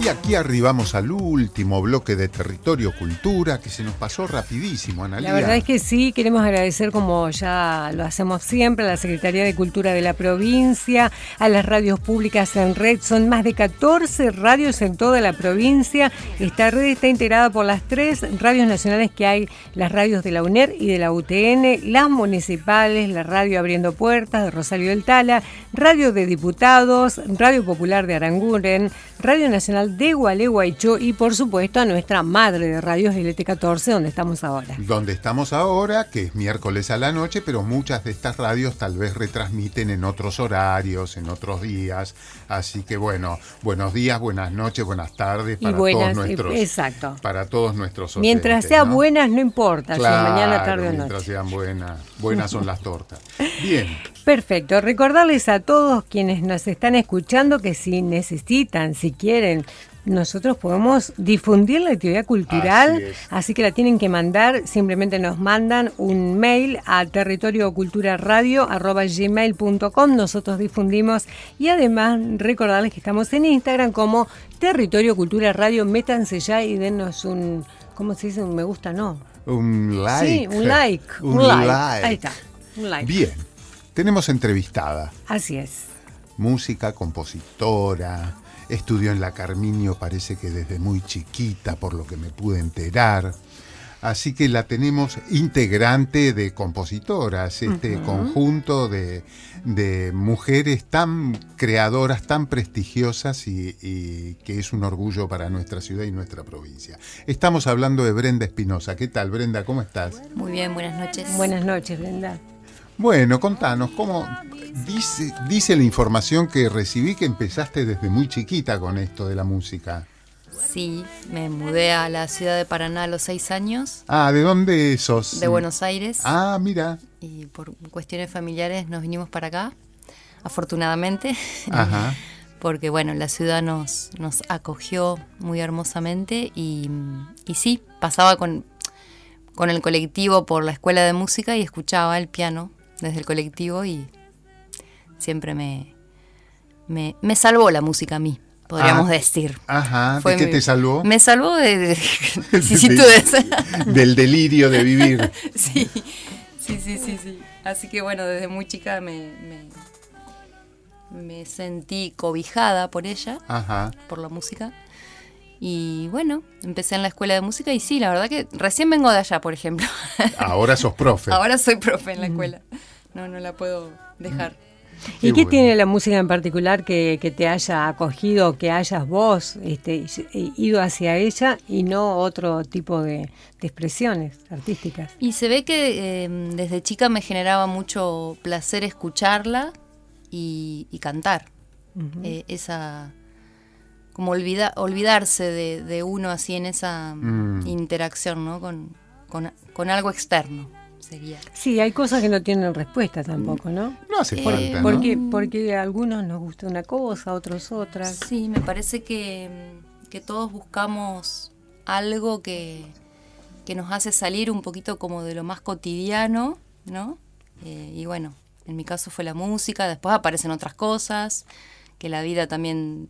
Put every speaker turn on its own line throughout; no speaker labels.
Y aquí arribamos al último bloque de Territorio Cultura que se nos pasó rapidísimo, Analia.
La verdad es que sí, queremos agradecer como ya lo hacemos siempre a la Secretaría de Cultura de la provincia, a las radios públicas en red, son más de 14 radios en toda la provincia. Esta red está integrada por las tres radios nacionales que hay, las radios de la UNER y de la UTN, las municipales, la radio Abriendo Puertas de Rosario del Tala, Radio de Diputados, Radio Popular de Aranguren, Radio Nacional de Gualeguaychú y por supuesto a nuestra madre de radios LT14 donde estamos ahora.
Donde estamos ahora, que es miércoles a la noche, pero muchas de estas radios tal vez retransmiten en otros horarios, en otros días. Así que bueno, buenos días, buenas noches, buenas tardes para todos nuestros.
Exacto.
Para todos nuestros
Mientras sean buenas, no importa,
claro,
si mañana, tarde o noche.
Mientras sean buenas, buenas son las tortas. Bien.
Perfecto. Recordarles a todos quienes nos están escuchando que si necesitan, si quieren, nosotros podemos difundir la actividad cultural, así, que la tienen que mandar, simplemente nos mandan un mail a territorioculturaradio.gmail.com, nosotros difundimos y además recordarles que estamos en Instagram como Territorio Cultura Radio, métanse ya y denos un, ¿cómo se dice? Un me gusta, no.
Un like.
Sí, un like.
Un, like.
Ahí está. Un like.
Bien. Tenemos entrevistada.
Así es.
Música, compositora, estudió en la Carminio parece que desde muy chiquita, por lo que me pude enterar. Así que la tenemos integrante de compositoras, este conjunto de, mujeres tan creadoras, tan prestigiosas y, y, que es un orgullo para nuestra ciudad y nuestra provincia. Estamos hablando de Brenda Espinosa. ¿Qué tal, Brenda? ¿Cómo estás?
Muy bien, buenas noches.
Buenas noches, Brenda.
Bueno, contanos, ¿cómo dice, dice la información que recibí que empezaste desde muy chiquita con esto de la música?
Sí, me mudé a la ciudad de Paraná a los seis años.
Ah, ¿de dónde sos?
De Buenos Aires.
Ah, mira.
Y por cuestiones familiares nos vinimos para acá, afortunadamente.
Ajá.
Porque bueno, la ciudad nos, nos acogió muy hermosamente y, y sí, pasaba con, con el colectivo por la escuela de música y escuchaba el piano desde el colectivo y siempre me, me, salvó la música a mí, podríamos
Ah,
decir.
Ajá,
Fue
¿de qué
mi-
te salvó?
Me salvó de, de vicisitudes.
Del delirio de vivir.
sí, sí, sí, sí, sí. Así que bueno, desde muy chica me, me, me sentí cobijada por ella,
Ajá.
por la música. Y bueno, empecé en la escuela de música y sí, la verdad que recién vengo de allá, por ejemplo.
Ahora sos profe.
Ahora soy profe en la escuela. No, no la puedo dejar.
¿Y
Qué
qué
bueno.
tiene la música en particular que, que te haya acogido, que hayas vos este, ido hacia ella y no otro tipo de, de expresiones artísticas?
Y se ve que eh, desde chica me generaba mucho placer escucharla y, y cantar. Eh, esa. Como olvida- olvidarse de, de uno así en esa
Mm.
interacción, ¿no? Con, con, con algo externo, sería.
Sí, hay cosas que no tienen respuesta tampoco, ¿no?
No hace
Eh,
falta, ¿no?
Porque, porque a algunos nos gusta una cosa, a otros otras.
Sí, me parece que, que todos buscamos algo que, que nos hace salir un poquito como de lo más cotidiano, ¿no? Eh, y bueno, en mi caso fue la música, después aparecen otras cosas, que la vida también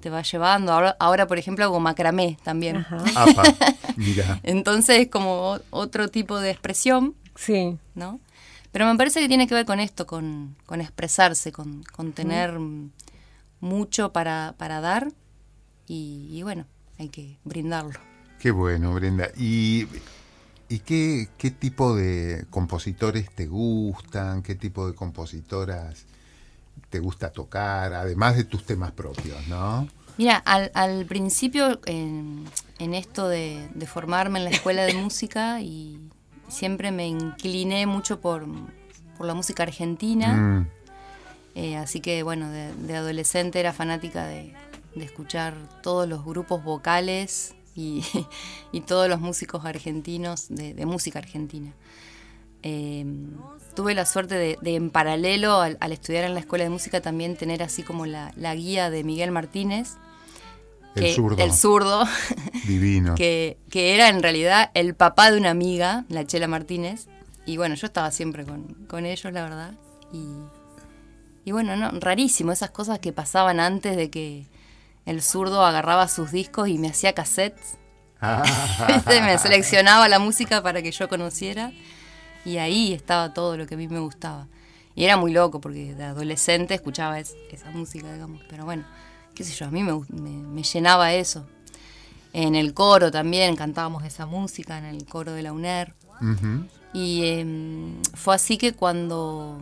te va llevando. Ahora, ahora por ejemplo, hago macramé también.
Ajá.
Apa, mira.
Entonces es como otro tipo de expresión,
Sí.
¿no? Pero me parece que tiene que ver con esto, con, con expresarse, con, con tener mm, mucho para, para dar y, y bueno, hay que brindarlo.
Qué bueno, Brenda. ¿Y, y qué, qué tipo de compositores te gustan? ¿Qué tipo de compositoras te gusta tocar? Además de tus temas propios, ¿no?
Mira, al, al principio en, en esto de, de formarme en la escuela de música y siempre me incliné mucho por, por la música argentina.
Mm,
Eh, así que bueno, de, de adolescente era fanática de, de escuchar todos los grupos vocales y, y todos los músicos argentinos de, de música argentina. Eh, tuve la suerte de, de en paralelo al, al estudiar en la escuela de música también tener así como la, la guía de Miguel Martínez.
el
que-
zurdo.
El zurdo,
Divino.
que, que era en realidad el papá de una amiga, la Chela Martínez. Y bueno, yo estaba siempre con, con ellos, la verdad. Y, y bueno, no, rarísimo, esas cosas que pasaban antes de que el zurdo agarraba sus discos y me hacía cassettes. Me seleccionaba la música para que yo conociera y ahí estaba todo lo que a mí me gustaba. Y era muy loco porque de adolescente escuchaba esa música, digamos. Pero bueno, qué sé yo, a mí me, me, llenaba eso. En el coro también cantábamos esa música, en el coro de la UNER. Y em, fue así que cuando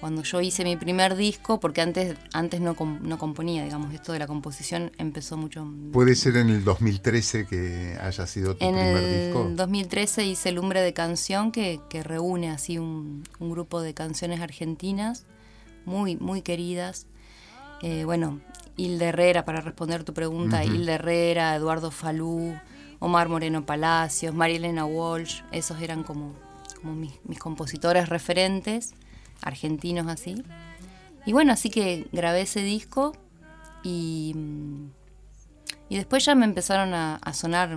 cuando yo hice mi primer disco, porque antes, antes no, no componía, digamos, esto de la composición empezó mucho...
¿Puede ser en el 2013 que haya sido tu primer disco?
En el 2013 hice Lumbre de Canción, que, que reúne así un, un, grupo de canciones argentinas muy, muy queridas. Eh, bueno, Hilde Herrera, para responder tu pregunta, Hilde Herrera, Eduardo Falú, Omar Moreno Palacios, Marilena Walsh, esos eran como, como mis, mis compositores referentes argentinos así. Y bueno, así que grabé ese disco y, y después ya me empezaron a, sonar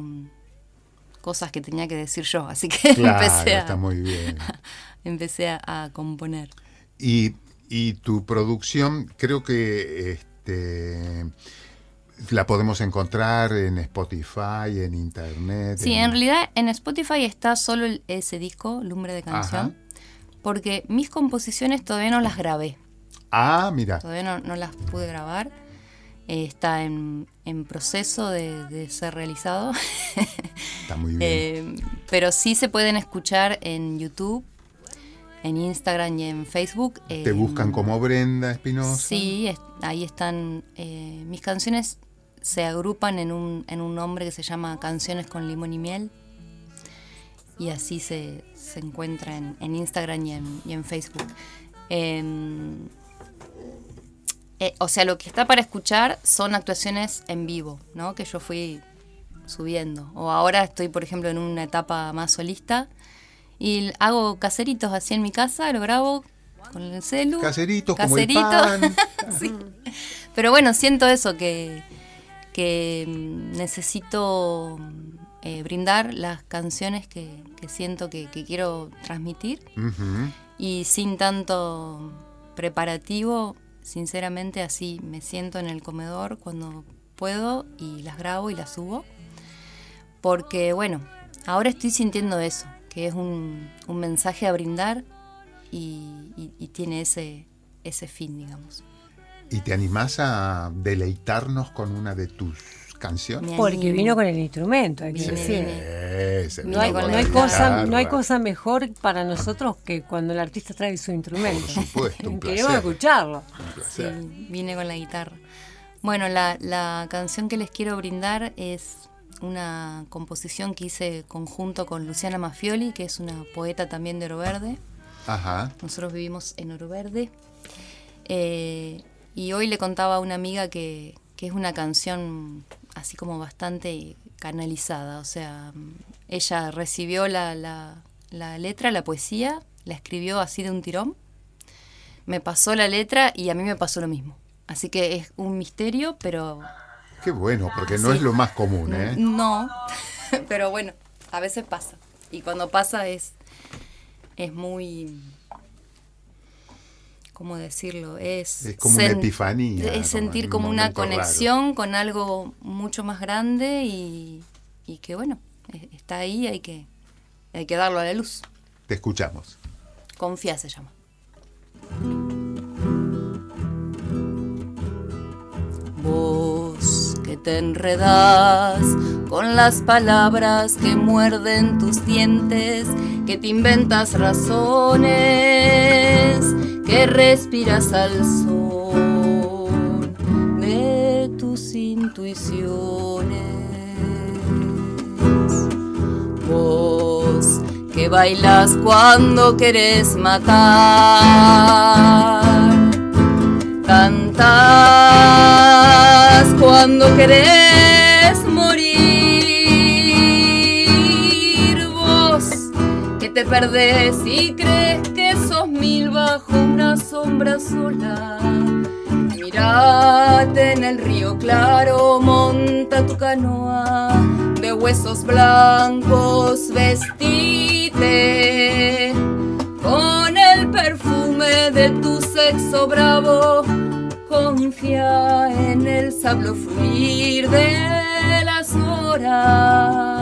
cosas que tenía que decir yo, así que empecé, a,
está muy bien.
empecé a, componer.
Y, y, tu producción, creo que este, la podemos encontrar en Spotify, en Internet.
Sí, en, realidad en Spotify está solo ese disco, Lumbre de Canción porque mis composiciones todavía no las grabé.
Ah, mira.
Todavía no, las pude grabar. Eh, está en, proceso de, ser realizado.
Está muy bien.
Eh, pero sí se pueden escuchar en YouTube, en Instagram y en Facebook.
¿Te buscan como Brenda Espinosa?
Sí, ahí están. Eh, mis canciones se agrupan en un, en un nombre que se llama Canciones con Limón y Miel. Y así se, se encuentra en, Instagram y en, Facebook. Em, eh, o sea, lo que está para escuchar son actuaciones en vivo, ¿no? Que yo fui subiendo. O ahora estoy, por ejemplo, en una etapa más solista y hago caseritos así en mi casa, lo grabo con el celu.
Caseritos, Caseritos. como el pan.
sí. Pero bueno, siento eso, que, que necesito eh, brindar las canciones que, siento que, quiero transmitir y sin tanto preparativo, sinceramente así me siento en el comedor cuando puedo y las grabo y las subo. Porque bueno, ahora estoy sintiendo eso, que es un, mensaje a brindar y, y tiene ese, ese fin, digamos.
¿Y te animás a deleitarnos con una de tus canción.
Porque vino con el instrumento, hay que decir. no, hay, cosa, no hay cosa mejor para nosotros que cuando el artista trae su instrumento.
Por supuesto, un
Queremos escucharlo.
Sí, vine con la guitarra. Bueno, la, la canción que les quiero brindar es una composición que hice conjunto con Luciana Mafioli, que es una poeta también de Oro Verde.
Ajá.
Nosotros vivimos en Oro Verde. Eh, y hoy le contaba a una amiga que, que es una canción así como bastante canalizada. O sea, ella recibió la, la, letra, la poesía, la escribió así de un tirón, me pasó la letra y a mí me pasó lo mismo. Así que es un misterio, pero...
Qué bueno, porque no es lo más común, ¿eh?
No, pero bueno, a veces pasa. Y cuando pasa es, es muy ¿cómo decirlo? Es,
como una epifanía.
Es sentir como una conexión con algo mucho más grande y, que bueno, está ahí, hay que, hay que darlo a la luz.
Te escuchamos.
Confía se llama. Vos que te enredas con las palabras que muerden tus dientes, que te inventas razones que respiras al sol de tus intuiciones. Vos que bailas cuando querés matar, cantas cuando querés morir. Vos que te perdés y crees bajo sombra sola. Mírate en el río claro, monta tu canoa de huesos blancos, vestite con el perfume de tu sexo bravo, con confía en el sablo fluir de las horas.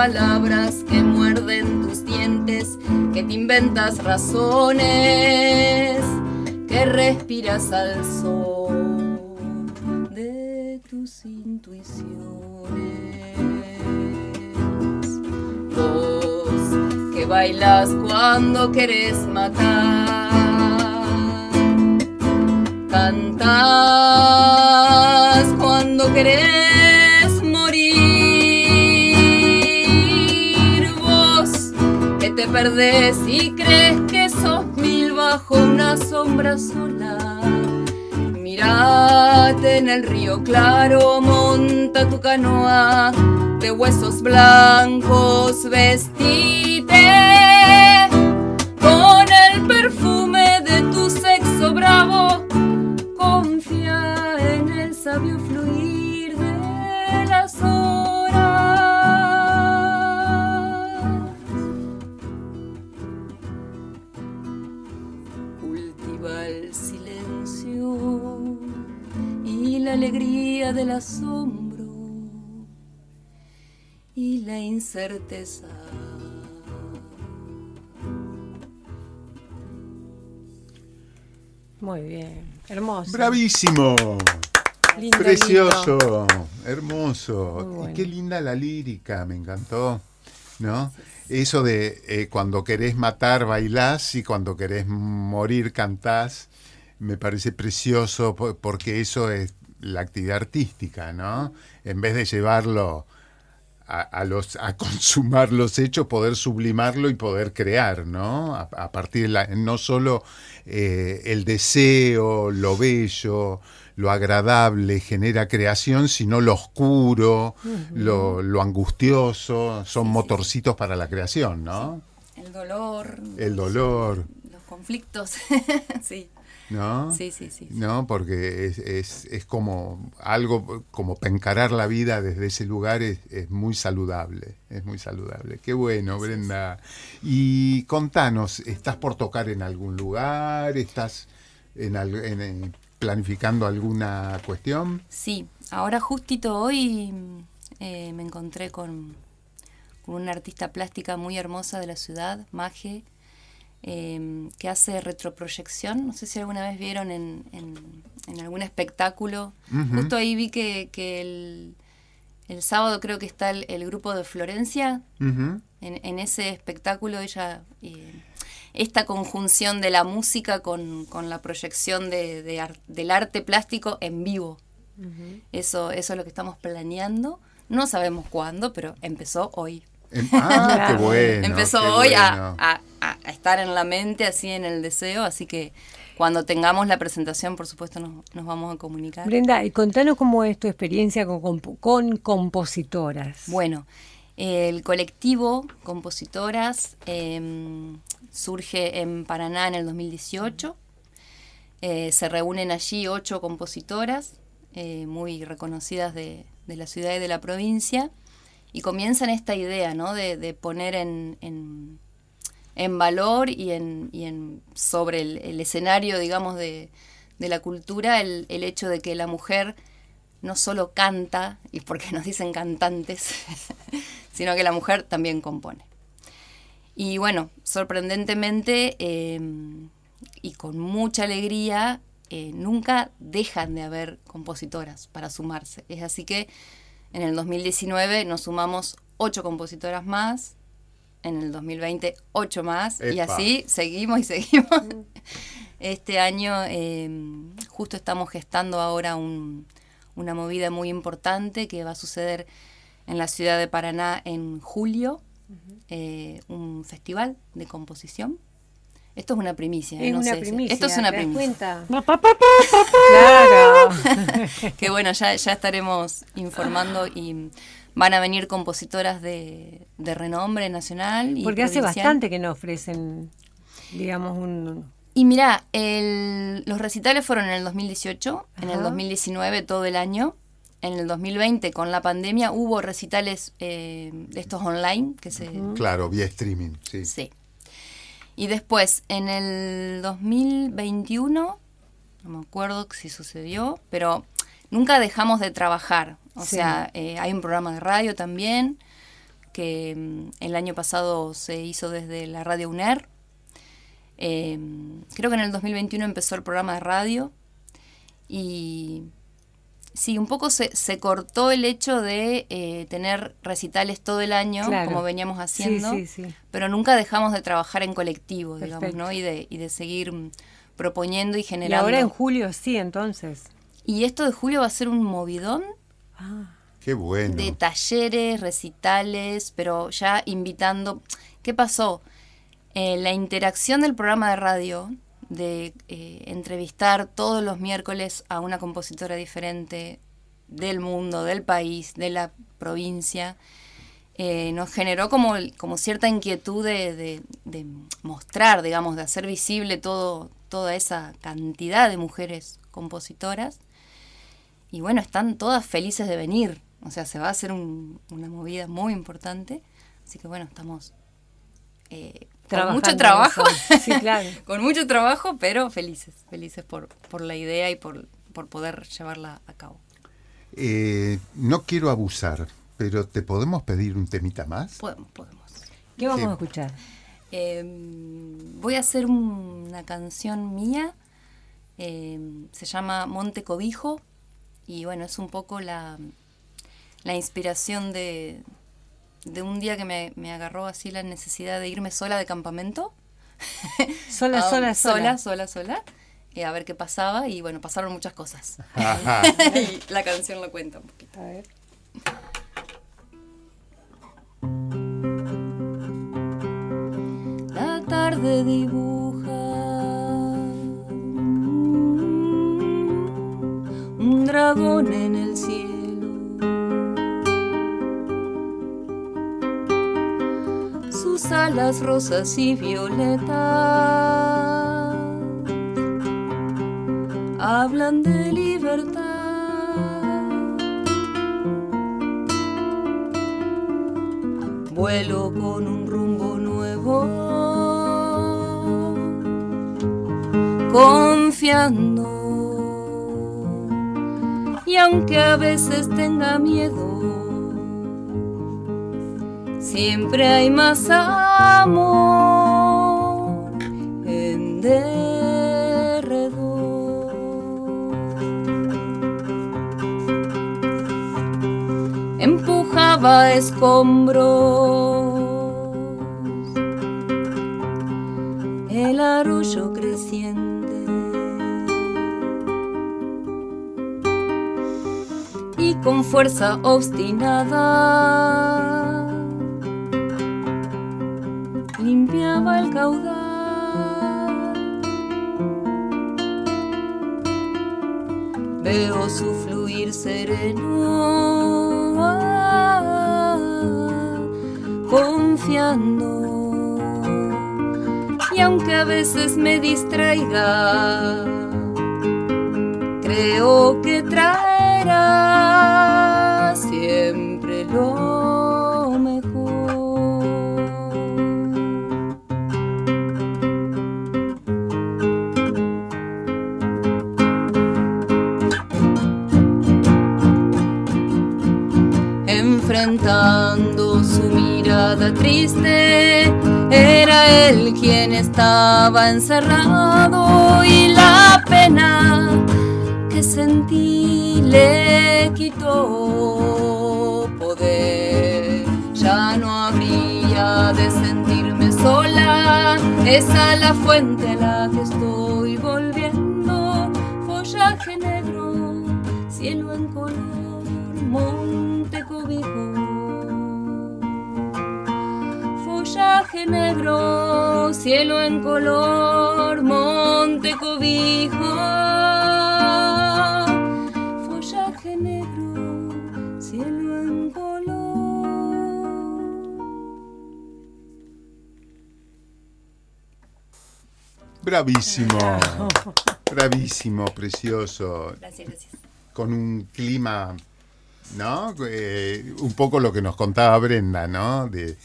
Palabras que muerden tus dientes, que te inventas razones, que respiras al sol de tus intuiciones. que bailas cuando querés matar. Cantas cuando querés te perdés y crees que sos mil bajo una sombra sola. Mirate en el río claro, monta tu canoa de huesos blancos, vestite alegría de la sombra y la incerteza.
Muy bien, hermoso.
Bravísimo. Precioso, hermoso. Y qué linda la lírica, me encantó. ¿No? Eso de eh, cuando querés matar bailás y cuando querés morir cantás, me parece precioso porque eso es la actividad artística, ¿no? En vez de llevarlo a, los, a consumar los hechos, poder sublimarlo y poder crear, ¿no? A, partir de la, no solo eh, el deseo, lo bello, lo agradable genera creación, sino lo oscuro, lo, angustioso, son motorcitos para la creación, ¿no?
El dolor.
El dolor.
Los conflictos, sí.
¿No?
Sí, sí, sí.
¿No? Porque es, como algo, como encarar la vida desde ese lugar es, muy saludable, es muy saludable. Qué bueno, Brenda. Y contanos, ¿estás por tocar en algún lugar? ¿Estás en, planificando alguna cuestión?
Sí, ahora justito hoy eh, me encontré con, con una artista plástica muy hermosa de la ciudad, Maje, Em, que hace retroproyección. No sé si alguna vez vieron en, en, algún espectáculo. Justo ahí vi que, el, el, sábado creo que está el, grupo de Florencia. en, en, ese espectáculo ella... Eh, esta conjunción de la música con, con la proyección de, del arte plástico en vivo. eso, eso es lo que estamos planeando. No sabemos cuándo, pero empezó hoy.
Em, ah, qué bueno.
Empezó hoy a, estar en la mente, así en el deseo, así que cuando tengamos la presentación, por supuesto, nos, vamos a comunicar.
Brenda, y contanos cómo es tu experiencia con, con compositoras.
Bueno, el colectivo Compositoras em, surge en Paraná en el 2018. Eh, se reúnen allí ocho compositoras eh, muy reconocidas de, de la ciudad y de la provincia y comienzan esta idea, ¿no? De, poner en, en, valor y en, y en sobre el, escenario, digamos, de, la cultura, el, hecho de que la mujer no solo canta, y porque nos dicen cantantes, sino que la mujer también compone. Y bueno, sorprendentemente em, y con mucha alegría, eh, nunca dejan de haber compositoras para sumarse. Es así que en el 2019 nos sumamos ocho compositoras más. En el 2020 ocho más. Y así seguimos y seguimos. Este año em, justo estamos gestando ahora una movida muy importante que va a suceder en la ciudad de Paraná en julio. Eh, un festival de composición esto es una primicia.
Es una primicia.
Esto es una primicia.
claro.
que bueno, ya, ya estaremos informando y van a venir compositoras de, renombre nacional. Y
Porque hace bastante que no ofrecen, digamos, un...
Y mira, los recitales fueron en el 2018, en el 2019 todo el año, en el 2020 con la pandemia hubo recitales eh, de estos online que se...
Claro, vía streaming, sí.
Sí. Y después, en el 2021, no me acuerdo si sucedió, pero nunca dejamos de trabajar. O sea, eh, hay un programa de radio también que mm, el año pasado se hizo desde la radio UNER. Em, creo que en el 2021 empezó el programa de radio y sí, un poco se, se cortó el hecho de eh, tener recitales todo el año, como veníamos haciendo, pero nunca dejamos de trabajar en colectivo, digamos, ¿no? Y de, y de seguir mm, proponiendo y generando.
Y ahora en julio sí, entonces.
Y esto de julio va a ser un movidón.
Ah. Qué bueno.
De talleres, recitales, pero ya invitando. ¿Qué pasó? Eh, la interacción del programa de radio de eh, entrevistar todos los miércoles a una compositora diferente del mundo, del país, de la provincia, eh, nos generó como, como cierta inquietud de, mostrar, digamos, de hacer visible toda esa cantidad de mujeres compositoras. Y bueno, están todas felices de venir. O sea, se va a hacer una movida muy importante. Así que bueno, estamos eh, con mucho trabajo, sí, claro. con mucho trabajo, pero felices, felices por, por la idea y por, por poder llevarla a cabo.
Eh, no quiero abusar, pero ¿te podemos pedir un temita más?
Podemos, podemos.
¿Qué vamos a escuchar?
Em, voy a hacer una canción mía, em, se llama Monte Cobijo, y bueno, es un poco la, la inspiración de, de un día que me, me, agarró así la necesidad de irme sola de campamento.
Sola, sola,
sola. Sola, sola, eh, a ver qué pasaba y bueno, pasaron muchas cosas. y la canción lo cuenta un poquito. A ver. La tarde dibuja un dragón en el cielo alas rosas y violetas hablan de libertad. Vuelo con un rumbo nuevo, confiando. Y aunque a veces tenga miedo, siempre hay más amor en derredor. Empujaba escombros, el arroyo creciente. Y con fuerza obstinada Veo su fluir sereno, confiando. Y aunque a veces me distraiga, creo que traerá siempre lo estaba encerrado y la pena que sentí le quitó poder. Ya no habría de sentirme sola, esa la fuente a la que estoy volviendo. Follaje negro, cielo en color, monte cobijo follaje negro, cielo en color, monte cobijo. Follaje negro, cielo en color.
Bravísimo, bravísimo, precioso.
Gracias, gracias.
Con un clima ¿no? Eh, un poco lo que nos contaba Brenda, ¿no? De,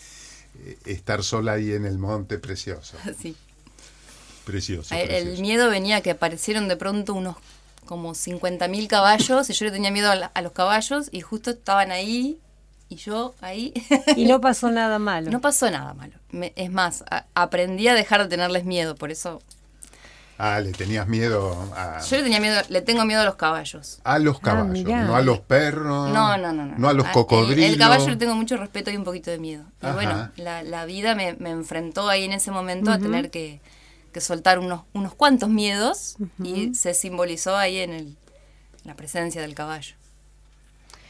estar sola ahí en el monte, precioso.
Sí.
Precioso.
El, miedo venía que aparecieron de pronto unos como 50.000 caballos y yo le tenía miedo a, la- a los caballos y justo estaban ahí y yo ahí.
Y no pasó nada malo.
no pasó nada malo. Me- es más, a- aprendí a dejar de tenerles miedo, por eso
Ah, le tenías miedo a,
yo le tenía miedo, le tengo miedo a los caballos.
a los caballos,
mirá.
no a los perros.
No, no, no, no.
No a los
Ah, el-
cocodrilos.
El, caballo le tengo mucho respeto y un poquito de miedo. Y
Ajá.
bueno, la, la vida me, me enfrentó ahí en ese momento a tener que, que soltar unos, unos cuantos miedos y se simbolizó ahí en, el, en la presencia del caballo.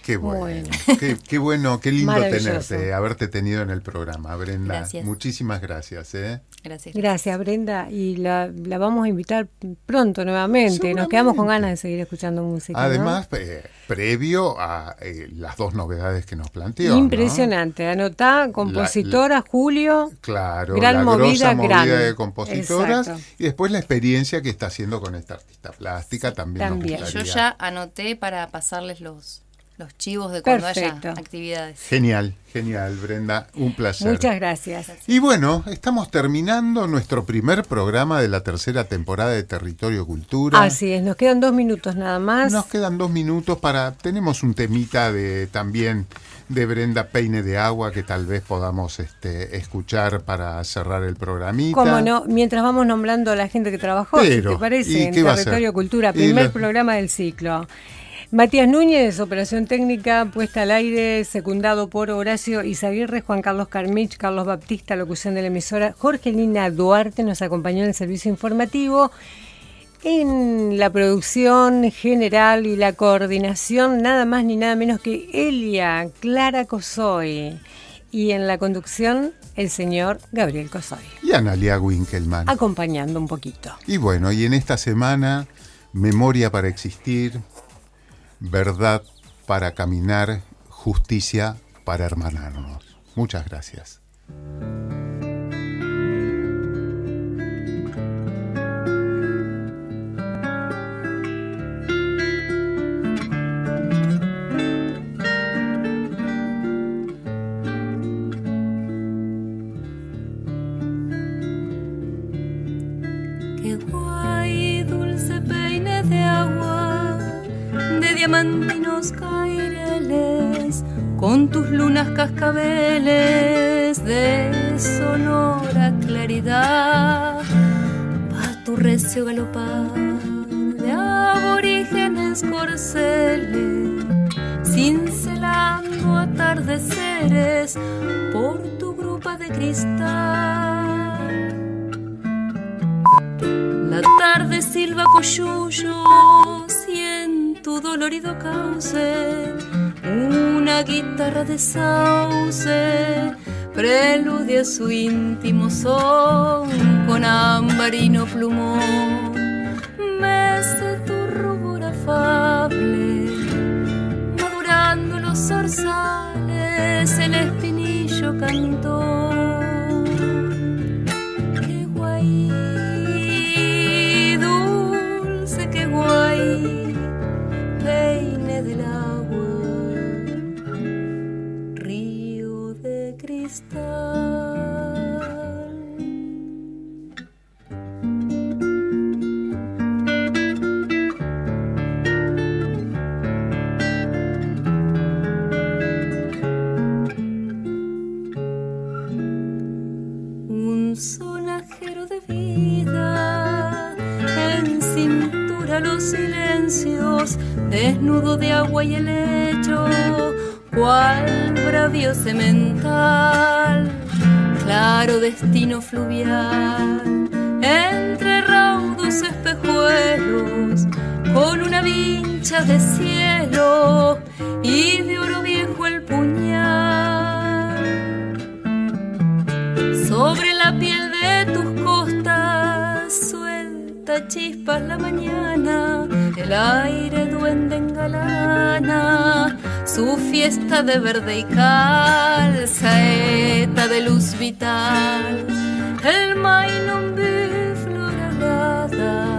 Qué bueno,
Bueno.
Qué, qué bueno, qué lindo tenerte, haberte tenido en el programa, Brenda.
Gracias.
Muchísimas gracias. ¿eh?
Gracias.
Gracias, Brenda. Y la, la vamos a invitar pronto nuevamente. Nos quedamos con ganas de seguir escuchando música. ¿no?
Además, eh, previo a eh, las dos novedades que nos planteó. ¿no?
Impresionante. Anotá, compositora Julio.
Claro,
Gran
la
movida,
grosa movida
gran.
de compositoras
Exacto.
y después la experiencia que está haciendo con esta artista plástica también. nos
también.
Yo ya anoté para pasarles los, los chivos de cuando
Perfecto.
haya actividades.
Genial, genial, Brenda, un placer.
Muchas gracias.
Y bueno, estamos terminando nuestro primer programa de la tercera temporada de Territorio Cultura.
Así es, nos quedan dos minutos nada más.
Nos quedan dos minutos para. Tenemos un temita de también de Brenda Peine de Agua que tal vez podamos este, escuchar para cerrar el programita.
Cómo no, mientras vamos nombrando a la gente que trabajó,
Pero,
te parece,
¿y
en
qué va a
Territorio
ser?
Cultura, primer
la-
programa del ciclo. Matías Núñez, operación técnica, puesta al aire, secundado por Horacio Izaguirre, Juan Carlos Carmich, Carlos Baptista, locución de la emisora, Jorge Lina Duarte nos acompañó en el servicio informativo. En la producción general y la coordinación, nada más ni nada menos que Elia Clara Cosoy. Y en la conducción, el señor Gabriel Cosoy
Y Analia Winkelmann.
acompañando un poquito.
Y bueno, y en esta semana, memoria para existir, verdad para caminar, justicia para hermanarnos. Muchas gracias.
Diamantinos caireles, con tus lunas cascabeles de sonora claridad. Va tu recio galopar de aborígenes corceles, cincelando atardeceres por tu grupa de cristal. La tarde silba coyullos dolorido cauce una guitarra de sauce preludia su íntimo son con ambarino plumón. Mece tu rubor afable, madurando los zorzales, el espinillo cantó. Cual bravío semental, claro destino fluvial, entre raudos espejuelos, con una vincha de cielo y de oro viejo el puñal. Sobre la piel de tus costas suelta chispas la mañana, el aire duende en galana, su fiesta de verde y calzaeta de luz vital, el mainumbi florada.